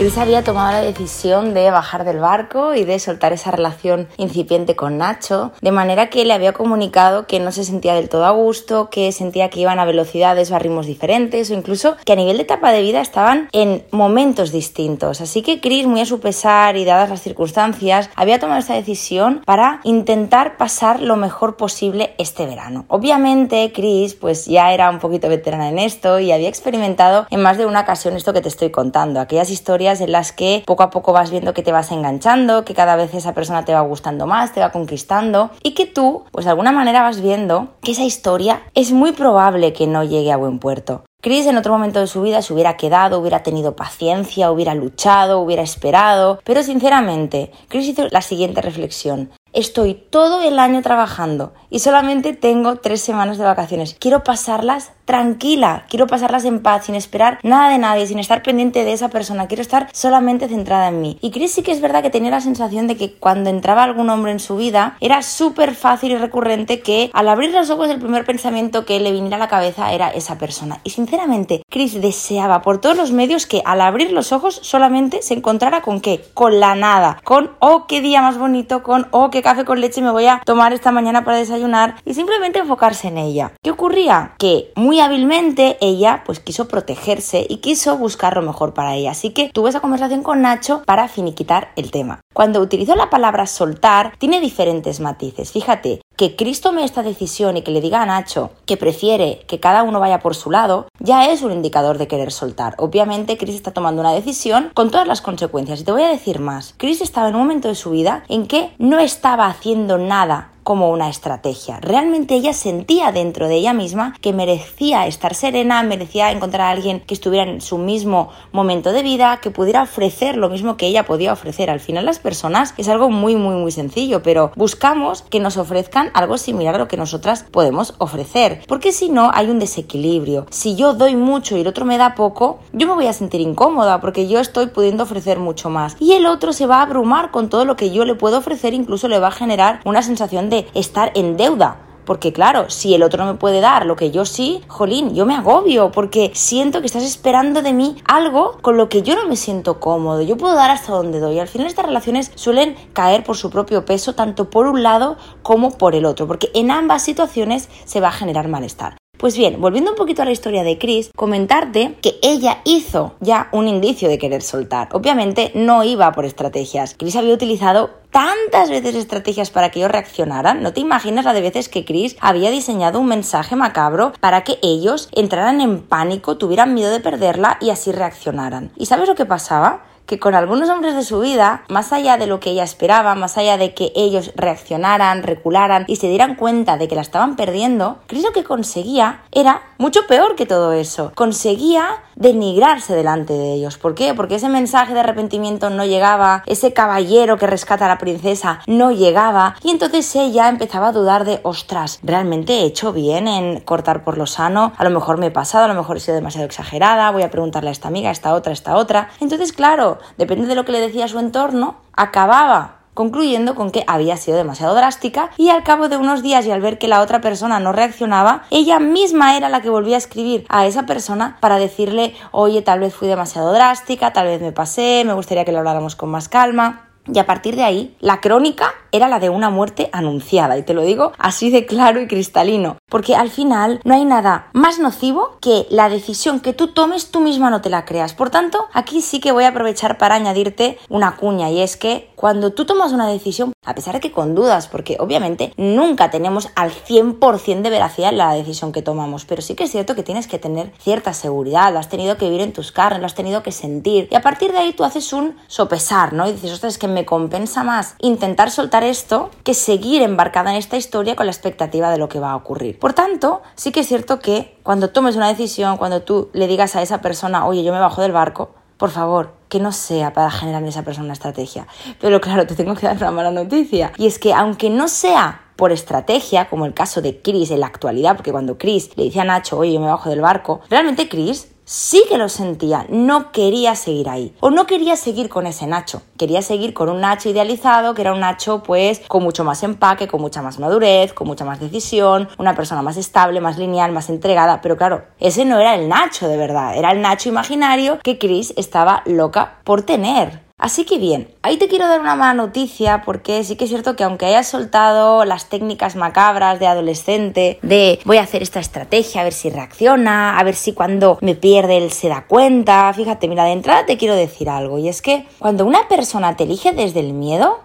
Chris había tomado la decisión de bajar del barco y de soltar esa relación incipiente con Nacho, de manera que le había comunicado que no se sentía del todo a gusto, que sentía que iban a velocidades o a ritmos diferentes o incluso que a nivel de etapa de vida estaban en momentos distintos. Así que Chris, muy a su pesar y dadas las circunstancias, había tomado esta decisión para intentar pasar lo mejor posible este verano. Obviamente Chris pues ya era un poquito veterana en esto y había experimentado en más de una ocasión esto que te estoy contando, aquellas historias en las que poco a poco vas viendo que te vas enganchando, que cada vez esa persona te va gustando más, te va conquistando y que tú, pues de alguna manera vas viendo que esa historia es muy probable que no llegue a buen puerto. Chris en otro momento de su vida se hubiera quedado, hubiera tenido paciencia, hubiera luchado, hubiera esperado, pero sinceramente, Chris hizo la siguiente reflexión. Estoy todo el año trabajando y solamente tengo tres semanas de vacaciones. Quiero pasarlas tranquila, quiero pasarlas en paz, sin esperar nada de nadie, sin estar pendiente de esa persona. Quiero estar solamente centrada en mí. Y Chris sí que es verdad que tenía la sensación de que cuando entraba algún hombre en su vida era súper fácil y recurrente que al abrir los ojos el primer pensamiento que le viniera a la cabeza era esa persona. Y sinceramente, Chris deseaba por todos los medios que al abrir los ojos solamente se encontrara con qué? Con la nada. Con, oh, qué día más bonito, con, oh, qué café con leche me voy a tomar esta mañana para desayunar y simplemente enfocarse en ella. ¿Qué ocurría? Que muy hábilmente ella pues quiso protegerse y quiso buscar lo mejor para ella. Así que tuvo esa conversación con Nacho para finiquitar el tema. Cuando utilizó la palabra soltar, tiene diferentes matices. Fíjate, que Chris tome esta decisión y que le diga a Nacho que prefiere que cada uno vaya por su lado, ya es un indicador de querer soltar. Obviamente, Chris está tomando una decisión con todas las consecuencias. Y te voy a decir más. Chris estaba en un momento de su vida en que no estaba haciendo nada como una estrategia. Realmente ella sentía dentro de ella misma que merecía estar serena, merecía encontrar a alguien que estuviera en su mismo momento de vida, que pudiera ofrecer lo mismo que ella podía ofrecer. Al final las personas es algo muy muy muy sencillo, pero buscamos que nos ofrezcan algo similar a lo que nosotras podemos ofrecer, porque si no hay un desequilibrio. Si yo doy mucho y el otro me da poco, yo me voy a sentir incómoda porque yo estoy pudiendo ofrecer mucho más y el otro se va a abrumar con todo lo que yo le puedo ofrecer, incluso le va a generar una sensación de estar en deuda. Porque claro, si el otro no me puede dar lo que yo sí, jolín, yo me agobio porque siento que estás esperando de mí algo con lo que yo no me siento cómodo. Yo puedo dar hasta donde doy. Al final estas relaciones suelen caer por su propio peso, tanto por un lado como por el otro, porque en ambas situaciones se va a generar malestar. Pues bien, volviendo un poquito a la historia de Chris, comentarte que ella hizo ya un indicio de querer soltar. Obviamente no iba por estrategias. Chris había utilizado tantas veces estrategias para que ellos reaccionaran. No te imaginas la de veces que Chris había diseñado un mensaje macabro para que ellos entraran en pánico, tuvieran miedo de perderla y así reaccionaran. ¿Y sabes lo que pasaba? Que con algunos hombres de su vida, más allá de lo que ella esperaba, más allá de que ellos reaccionaran, recularan y se dieran cuenta de que la estaban perdiendo, Chris lo que conseguía era mucho peor que todo eso. Conseguía denigrarse delante de ellos. ¿Por qué? Porque ese mensaje de arrepentimiento no llegaba, ese caballero que rescata a la princesa no llegaba y entonces ella empezaba a dudar de, ostras, ¿realmente he hecho bien en cortar por lo sano? A lo mejor me he pasado, a lo mejor he sido demasiado exagerada, voy a preguntarle a esta amiga, a esta otra, a esta otra. Entonces, claro, depende de lo que le decía su entorno, acababa concluyendo con que había sido demasiado drástica y al cabo de unos días y al ver que la otra persona no reaccionaba, ella misma era la que volvía a escribir a esa persona para decirle, oye, tal vez fui demasiado drástica, tal vez me pasé, me gustaría que lo habláramos con más calma. Y a partir de ahí, la crónica era la de una muerte anunciada, y te lo digo así de claro y cristalino, porque al final no hay nada más nocivo que la decisión que tú tomes tú misma no te la creas. Por tanto, aquí sí que voy a aprovechar para añadirte una cuña, y es que cuando tú tomas una decisión, a pesar de que con dudas, porque obviamente nunca tenemos al 100% de veracidad la decisión que tomamos, pero sí que es cierto que tienes que tener cierta seguridad, lo has tenido que vivir en tus carnes, lo has tenido que sentir, y a partir de ahí tú haces un sopesar, ¿no? Y dices, ostras, es que me compensa más intentar soltar esto que seguir embarcada en esta historia con la expectativa de lo que va a ocurrir. Por tanto, sí que es cierto que cuando tomes una decisión, cuando tú le digas a esa persona, oye, yo me bajo del barco, por favor, que no sea para generar en esa persona una estrategia. Pero claro, te tengo que dar una mala noticia. Y es que aunque no sea por estrategia, como el caso de Chris en la actualidad, porque cuando Chris le dice a Nacho, oye, yo me bajo del barco, realmente Chris sí que lo sentía, no quería seguir ahí. O no quería seguir con ese Nacho, quería seguir con un Nacho idealizado, que era un Nacho pues con mucho más empaque, con mucha más madurez, con mucha más decisión, una persona más estable, más lineal, más entregada, pero claro, ese no era el Nacho de verdad, era el Nacho imaginario que Chris estaba loca por tener. Así que bien, ahí te quiero dar una mala noticia porque sí que es cierto que aunque hayas soltado las técnicas macabras de adolescente, de voy a hacer esta estrategia a ver si reacciona, a ver si cuando me pierde él se da cuenta, fíjate, mira, de entrada te quiero decir algo y es que cuando una persona te elige desde el miedo,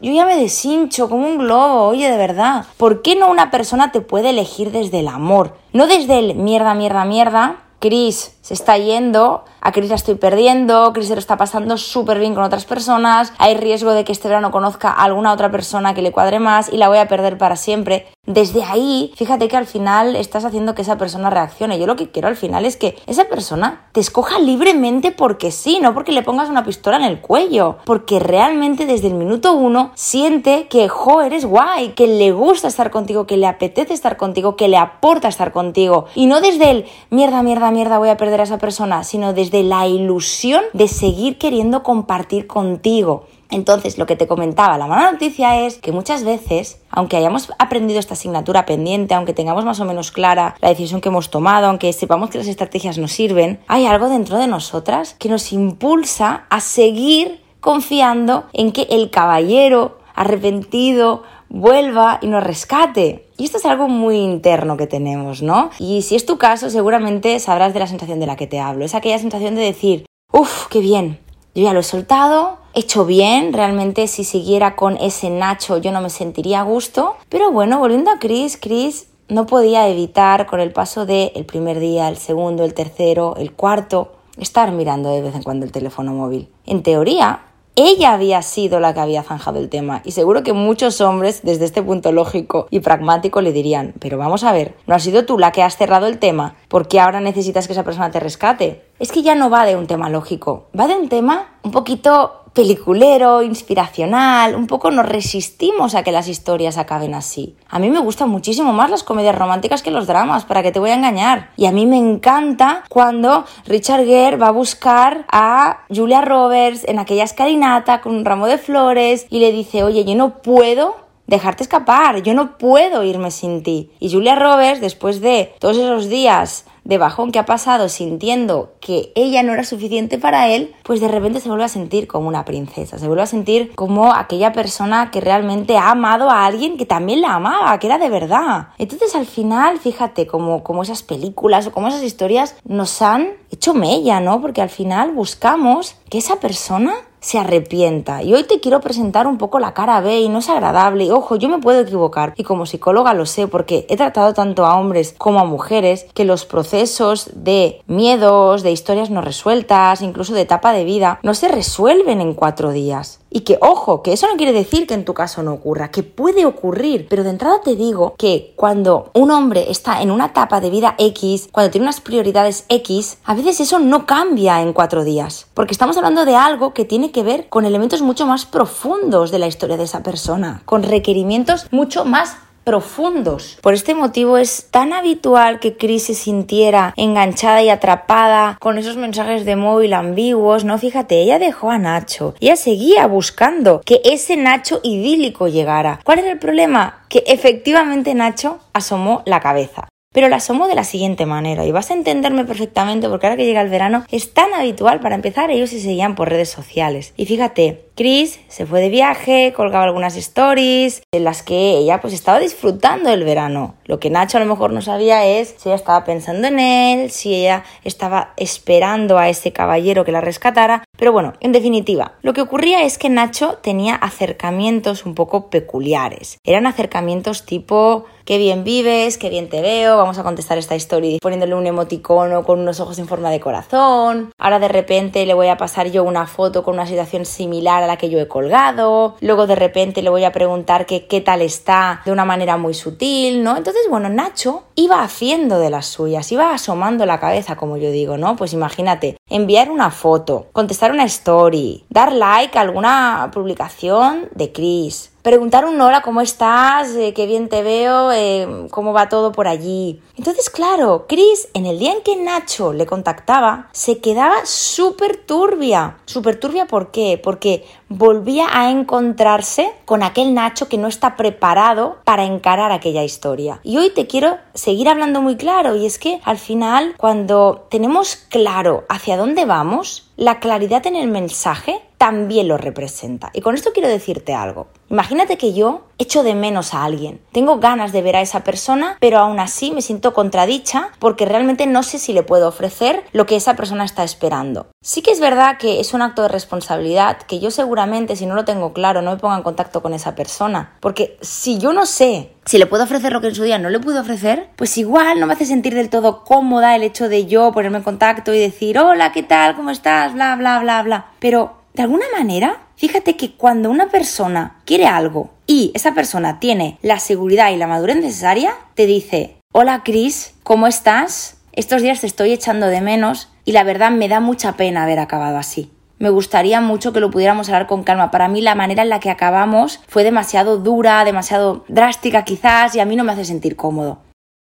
yo ya me deshincho como un globo, oye, de verdad. ¿Por qué no una persona te puede elegir desde el amor? No desde el mierda, mierda, mierda. Chris se está yendo, a Chris la estoy perdiendo, Chris se lo está pasando súper bien con otras personas, hay riesgo de que este verano conozca a alguna otra persona que le cuadre más y la voy a perder para siempre. Desde ahí, fíjate que al final estás haciendo que esa persona reaccione. Yo lo que quiero al final es que esa persona te escoja libremente porque sí, no porque le pongas una pistola en el cuello, porque realmente desde el minuto uno siente que, jo, eres guay, que le gusta estar contigo, que le apetece estar contigo, que le aporta estar contigo. Y no desde el mierda, mierda, mierda, voy a perder a esa persona, sino desde la ilusión de seguir queriendo compartir contigo. Entonces, lo que te comentaba, la mala noticia es que muchas veces, aunque hayamos aprendido esta asignatura pendiente, aunque tengamos más o menos clara la decisión que hemos tomado, aunque sepamos que las estrategias nos sirven, hay algo dentro de nosotras que nos impulsa a seguir confiando en que el caballero arrepentido vuelva y nos rescate. Y esto es algo muy interno que tenemos, ¿no? Y si es tu caso, seguramente sabrás de la sensación de la que te hablo. Es aquella sensación de decir, uff, qué bien, yo ya lo he soltado, hecho bien, realmente si siguiera con ese Nacho yo no me sentiría a gusto. Pero bueno, volviendo a Chris, Chris no podía evitar con el paso del el primer día, el segundo, el tercero, el cuarto, estar mirando de vez en cuando el teléfono móvil. En teoría, ella había sido la que había zanjado el tema y seguro que muchos hombres desde este punto lógico y pragmático le dirían, pero vamos a ver, no has sido tú la que has cerrado el tema, ¿por qué ahora necesitas que esa persona te rescate? Es que ya no va de un tema lógico, va de un tema un poquito peliculero, inspiracional, un poco nos resistimos a que las historias acaben así. A mí me gustan muchísimo más las comedias románticas que los dramas, para que te voy a engañar. Y a mí me encanta cuando Richard Gere va a buscar a Julia Roberts en aquella escalinata con un ramo de flores y le dice, oye, yo no puedo dejarte escapar, yo no puedo irme sin ti. Y Julia Roberts, después de todos esos días de bajón que ha pasado sintiendo que ella no era suficiente para él, pues de repente se vuelve a sentir como una princesa, se vuelve a sentir como aquella persona que realmente ha amado a alguien que también la amaba, que era de verdad. Entonces al final, fíjate, como, como esas películas o como esas historias nos han hecho mella, ¿no? Porque al final buscamos que esa persona se arrepienta. Y hoy te quiero presentar un poco la cara B y no es agradable. Y ojo, yo me puedo equivocar y como psicóloga lo sé porque he tratado tanto a hombres como a mujeres que los procesos de miedos, de historias no resueltas, incluso de etapa de vida, no se resuelven en cuatro días. Y que, ojo, que eso no quiere decir que en tu caso no ocurra, que puede ocurrir, pero de entrada te digo que cuando un hombre está en una etapa de vida X, cuando tiene unas prioridades X, a veces eso no cambia en cuatro días, porque estamos hablando de algo que tiene que ver con elementos mucho más profundos de la historia de esa persona, con requerimientos mucho más profundos. Por este motivo es tan habitual que Chris se sintiera enganchada y atrapada con esos mensajes de móvil ambiguos, ¿no? Fíjate, ella dejó a Nacho. Ella seguía buscando que ese Nacho idílico llegara. ¿Cuál era el problema? Que efectivamente Nacho asomó la cabeza. Pero la asomo de la siguiente manera y vas a entenderme perfectamente porque ahora que llega el verano es tan habitual para empezar ellos se seguían por redes sociales. Y fíjate, Chris se fue de viaje, colgaba algunas stories en las que ella pues estaba disfrutando del verano. Lo que Nacho a lo mejor no sabía es si ella estaba pensando en él, si ella estaba esperando a ese caballero que la rescatara. Pero bueno, en definitiva, lo que ocurría es que Nacho tenía acercamientos un poco peculiares. Eran acercamientos tipo qué bien vives, qué bien te veo, vamos a contestar esta historia poniéndole un emoticono con unos ojos en forma de corazón. Ahora de repente le voy a pasar yo una foto con una situación similar la que yo he colgado, luego de repente le voy a preguntar que qué tal está de una manera muy sutil, ¿no? Entonces, bueno, Nacho iba haciendo de las suyas, iba asomando la cabeza, como yo digo, ¿no? Pues imagínate, enviar una foto, contestar una story, dar like a alguna publicación de Chris, preguntar un hola, ¿cómo estás? Eh, qué bien te veo, eh, cómo va todo por allí. Entonces, claro, Chris, en el día en que Nacho le contactaba, se quedaba súper turbia. Súper turbia, ¿por qué? Porque volvía a encontrarse con aquel Nacho que no está preparado para encarar aquella historia. Y hoy te quiero seguir hablando muy claro, y es que al final, cuando tenemos claro hacia dónde vamos, la claridad en el mensaje también lo representa. Y con esto quiero decirte algo. Imagínate que yo echo de menos a alguien. Tengo ganas de ver a esa persona, pero aún así me siento contradicha porque realmente no sé si le puedo ofrecer lo que esa persona está esperando. Sí que es verdad que es un acto de responsabilidad que yo seguramente si no lo tengo claro no me ponga en contacto con esa persona. Porque si yo no sé si le puedo ofrecer lo que en su día no le puedo ofrecer, pues igual no me hace sentir del todo cómoda el hecho de yo ponerme en contacto y decir, hola, ¿qué tal? ¿Cómo estás? Bla, bla, bla, bla. Pero de alguna manera, fíjate que cuando una persona quiere algo y esa persona tiene la seguridad y la madurez necesaria, te dice, hola Chris, ¿cómo estás? Estos días te estoy echando de menos y la verdad me da mucha pena haber acabado así. Me gustaría mucho que lo pudiéramos hablar con calma. Para mí la manera en la que acabamos fue demasiado dura, demasiado drástica quizás y a mí no me hace sentir cómodo.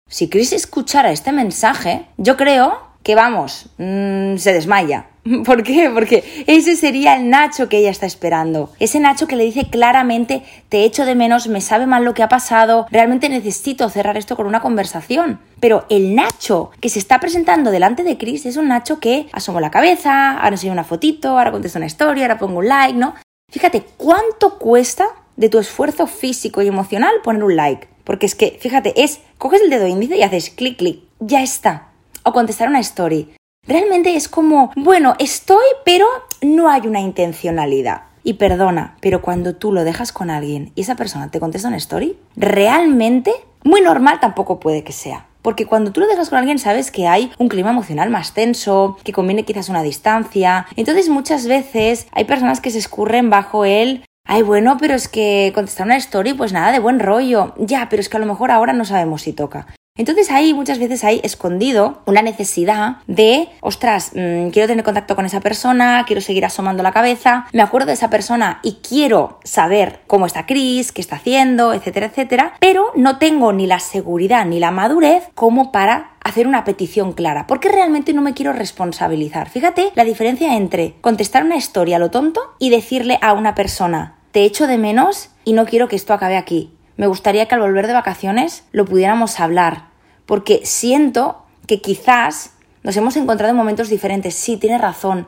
Si Chris escuchara este mensaje, yo creo que vamos, mm, se desmaya. ¿Por qué? Porque ese sería el Nacho que ella está esperando. Ese Nacho que le dice claramente, te echo de menos, me sabe mal lo que ha pasado, realmente necesito cerrar esto con una conversación. Pero el Nacho que se está presentando delante de Chris es un Nacho que asomo la cabeza, ahora enseño una fotito, ahora contesto una historia, ahora pongo un like, ¿no? Fíjate cuánto cuesta de tu esfuerzo físico y emocional poner un like. Porque es que, fíjate, es, coges el dedo índice y haces clic, clic, ya está. O contestar una story. Realmente es como, bueno, estoy, pero no hay una intencionalidad. Y perdona, pero cuando tú lo dejas con alguien y esa persona te contesta una story, realmente, muy normal tampoco puede que sea. Porque cuando tú lo dejas con alguien sabes que hay un clima emocional más tenso, que conviene quizás una distancia. Entonces muchas veces hay personas que se escurren bajo el Ay, bueno, pero es que contestar una story, pues nada, de buen rollo. Ya, pero es que a lo mejor ahora no sabemos si toca. Entonces ahí muchas veces hay escondido una necesidad de, ostras, mm, quiero tener contacto con esa persona, quiero seguir asomando la cabeza, me acuerdo de esa persona y quiero saber cómo está Chris, qué está haciendo, etcétera, etcétera, pero no tengo ni la seguridad ni la madurez como para hacer una petición clara, porque realmente no me quiero responsabilizar. Fíjate la diferencia entre contestar una historia a lo tonto y decirle a una persona, te echo de menos y no quiero que esto acabe aquí me gustaría que al volver de vacaciones lo pudiéramos hablar, porque siento que quizás nos hemos encontrado en momentos diferentes. Sí, tiene razón,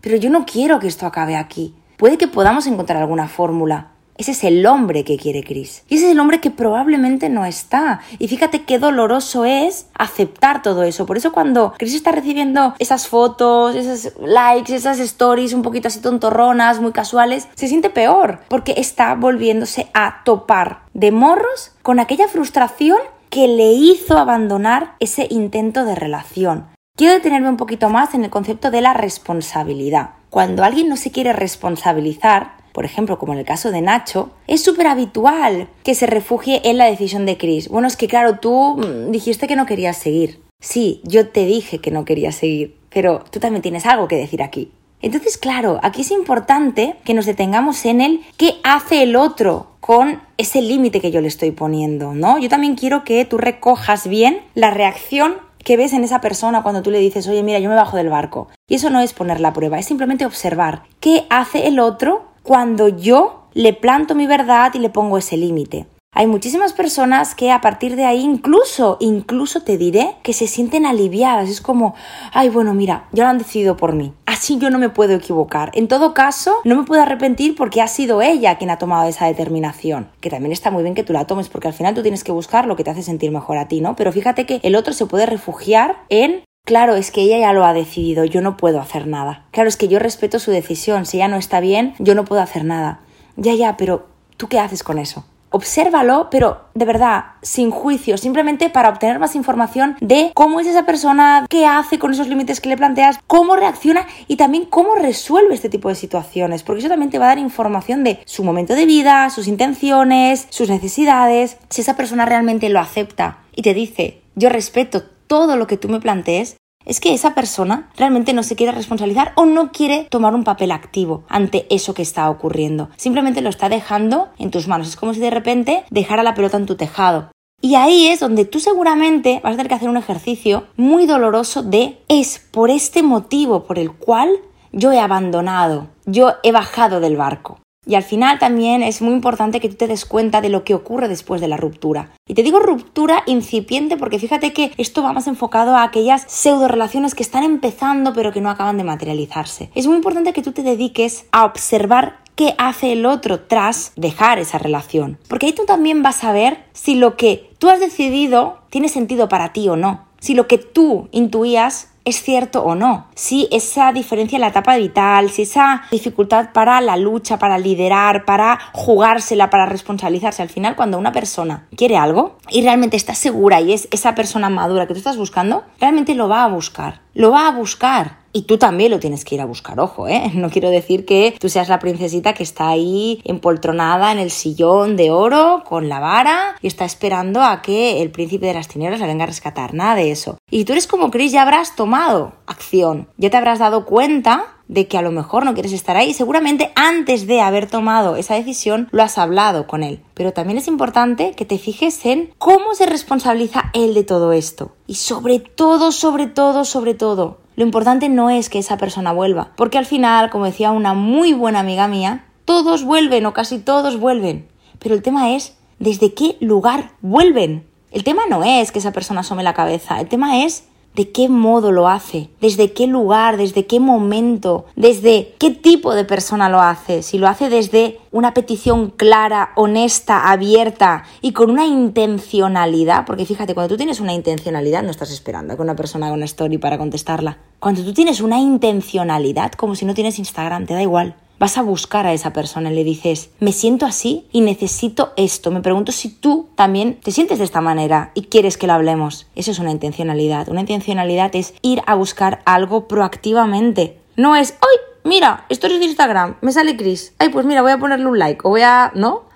pero yo no quiero que esto acabe aquí. Puede que podamos encontrar alguna fórmula. Ese es el hombre que quiere Chris. Y ese es el hombre que probablemente no está. Y fíjate qué doloroso es aceptar todo eso. Por eso cuando Chris está recibiendo esas fotos, esos likes, esas stories un poquito así tontorronas, muy casuales, se siente peor. Porque está volviéndose a topar de morros con aquella frustración que le hizo abandonar ese intento de relación. Quiero detenerme un poquito más en el concepto de la responsabilidad. Cuando alguien no se quiere responsabilizar, por ejemplo, como en el caso de Nacho, es súper habitual que se refugie en la decisión de Chris. Bueno, es que claro, tú mm, dijiste que no querías seguir. Sí, yo te dije que no quería seguir, pero tú también tienes algo que decir aquí. Entonces, claro, aquí es importante que nos detengamos en el qué hace el otro con ese límite que yo le estoy poniendo, ¿no? Yo también quiero que tú recojas bien la reacción que ves en esa persona cuando tú le dices, oye, mira, yo me bajo del barco. Y eso no es poner la prueba, es simplemente observar qué hace el otro cuando yo le planto mi verdad y le pongo ese límite. Hay muchísimas personas que a partir de ahí incluso, incluso te diré que se sienten aliviadas. Es como, ay, bueno, mira, ya lo han decidido por mí. Así yo no me puedo equivocar. En todo caso, no me puedo arrepentir porque ha sido ella quien ha tomado esa determinación. Que también está muy bien que tú la tomes porque al final tú tienes que buscar lo que te hace sentir mejor a ti, ¿no? Pero fíjate que el otro se puede refugiar en Claro, es que ella ya lo ha decidido, yo no puedo hacer nada. Claro, es que yo respeto su decisión, si ella no está bien, yo no puedo hacer nada. Ya, ya, pero ¿tú qué haces con eso? obsérvalo, pero de verdad, sin juicio, simplemente para obtener más información de cómo es esa persona, qué hace con esos límites que le planteas, cómo reacciona y también cómo resuelve este tipo de situaciones, porque eso también te va a dar información de su momento de vida, sus intenciones, sus necesidades, si esa persona realmente lo acepta y te dice, yo respeto todo lo que tú me plantees, es que esa persona realmente no se quiere responsabilizar o no quiere tomar un papel activo ante eso que está ocurriendo. Simplemente lo está dejando en tus manos. Es como si de repente dejara la pelota en tu tejado. Y ahí es donde tú seguramente vas a tener que hacer un ejercicio muy doloroso de es por este motivo por el cual yo he abandonado, yo he bajado del barco. Y al final también es muy importante que tú te des cuenta de lo que ocurre después de la ruptura. Y te digo ruptura incipiente porque fíjate que esto va más enfocado a aquellas pseudo relaciones que están empezando pero que no acaban de materializarse. Es muy importante que tú te dediques a observar qué hace el otro tras dejar esa relación. Porque ahí tú también vas a ver si lo que tú has decidido tiene sentido para ti o no. Si lo que tú intuías es cierto o no, si esa diferencia en la etapa vital, si esa dificultad para la lucha, para liderar, para jugársela, para responsabilizarse. Al final, cuando una persona quiere algo y realmente está segura y es esa persona madura que tú estás buscando, realmente lo va a buscar. Lo va a buscar y tú también lo tienes que ir a buscar, ojo, ¿eh? No quiero decir que tú seas la princesita que está ahí empoltronada en el sillón de oro con la vara y está esperando a que el príncipe de las tinieblas la venga a rescatar. Nada de eso. Y tú eres como Chris, ya habrás tomado acción. Ya te habrás dado cuenta de que a lo mejor no quieres estar ahí. Seguramente antes de haber tomado esa decisión lo has hablado con él. Pero también es importante que te fijes en cómo se responsabiliza él de todo esto. Y sobre todo, sobre todo, sobre todo, lo importante no es que esa persona vuelva, porque al final, como decía una muy buena amiga mía, todos vuelven o casi todos vuelven. Pero el tema es desde qué lugar vuelven. El tema no es que esa persona asome la cabeza, el tema es de qué modo lo hace, desde qué lugar, desde qué momento, desde qué tipo de persona lo hace, si lo hace desde una petición clara, honesta, abierta y con una intencionalidad, porque fíjate, cuando tú tienes una intencionalidad no estás esperando a que una persona haga una story para contestarla. Cuando tú tienes una intencionalidad, como si no tienes Instagram, te da igual vas a buscar a esa persona y le dices, me siento así y necesito esto. Me pregunto si tú también te sientes de esta manera y quieres que lo hablemos. Eso es una intencionalidad. Una intencionalidad es ir a buscar algo proactivamente. No es, ¡ay! Mira, esto es de Instagram, me sale Chris. Ay, pues mira, voy a ponerle un like o voy a... ¿No?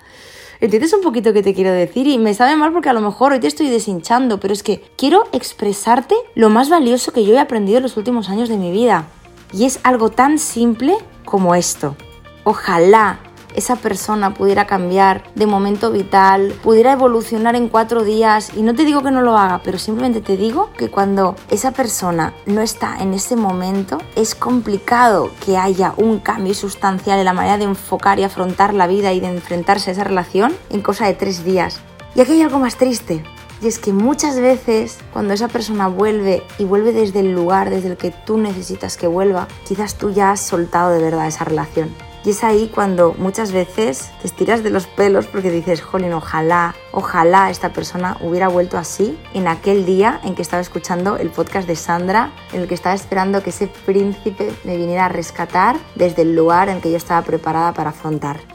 ¿Entiendes un poquito qué te quiero decir? Y me sabe mal porque a lo mejor hoy te estoy deshinchando, pero es que quiero expresarte lo más valioso que yo he aprendido en los últimos años de mi vida. Y es algo tan simple como esto. Ojalá esa persona pudiera cambiar de momento vital, pudiera evolucionar en cuatro días. Y no te digo que no lo haga, pero simplemente te digo que cuando esa persona no está en ese momento, es complicado que haya un cambio sustancial en la manera de enfocar y afrontar la vida y de enfrentarse a esa relación en cosa de tres días. Y aquí hay algo más triste, y es que muchas veces cuando esa persona vuelve y vuelve desde el lugar desde el que tú necesitas que vuelva, quizás tú ya has soltado de verdad esa relación. Y es ahí cuando muchas veces te estiras de los pelos porque dices, jolín, ojalá, ojalá esta persona hubiera vuelto así en aquel día en que estaba escuchando el podcast de Sandra, en el que estaba esperando que ese príncipe me viniera a rescatar desde el lugar en que yo estaba preparada para afrontar.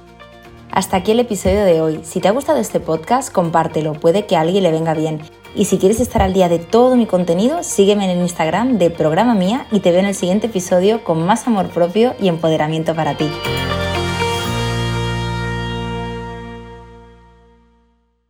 Hasta aquí el episodio de hoy. Si te ha gustado este podcast, compártelo, puede que a alguien le venga bien. Y si quieres estar al día de todo mi contenido, sígueme en el Instagram de Programa Mía y te veo en el siguiente episodio con más amor propio y empoderamiento para ti.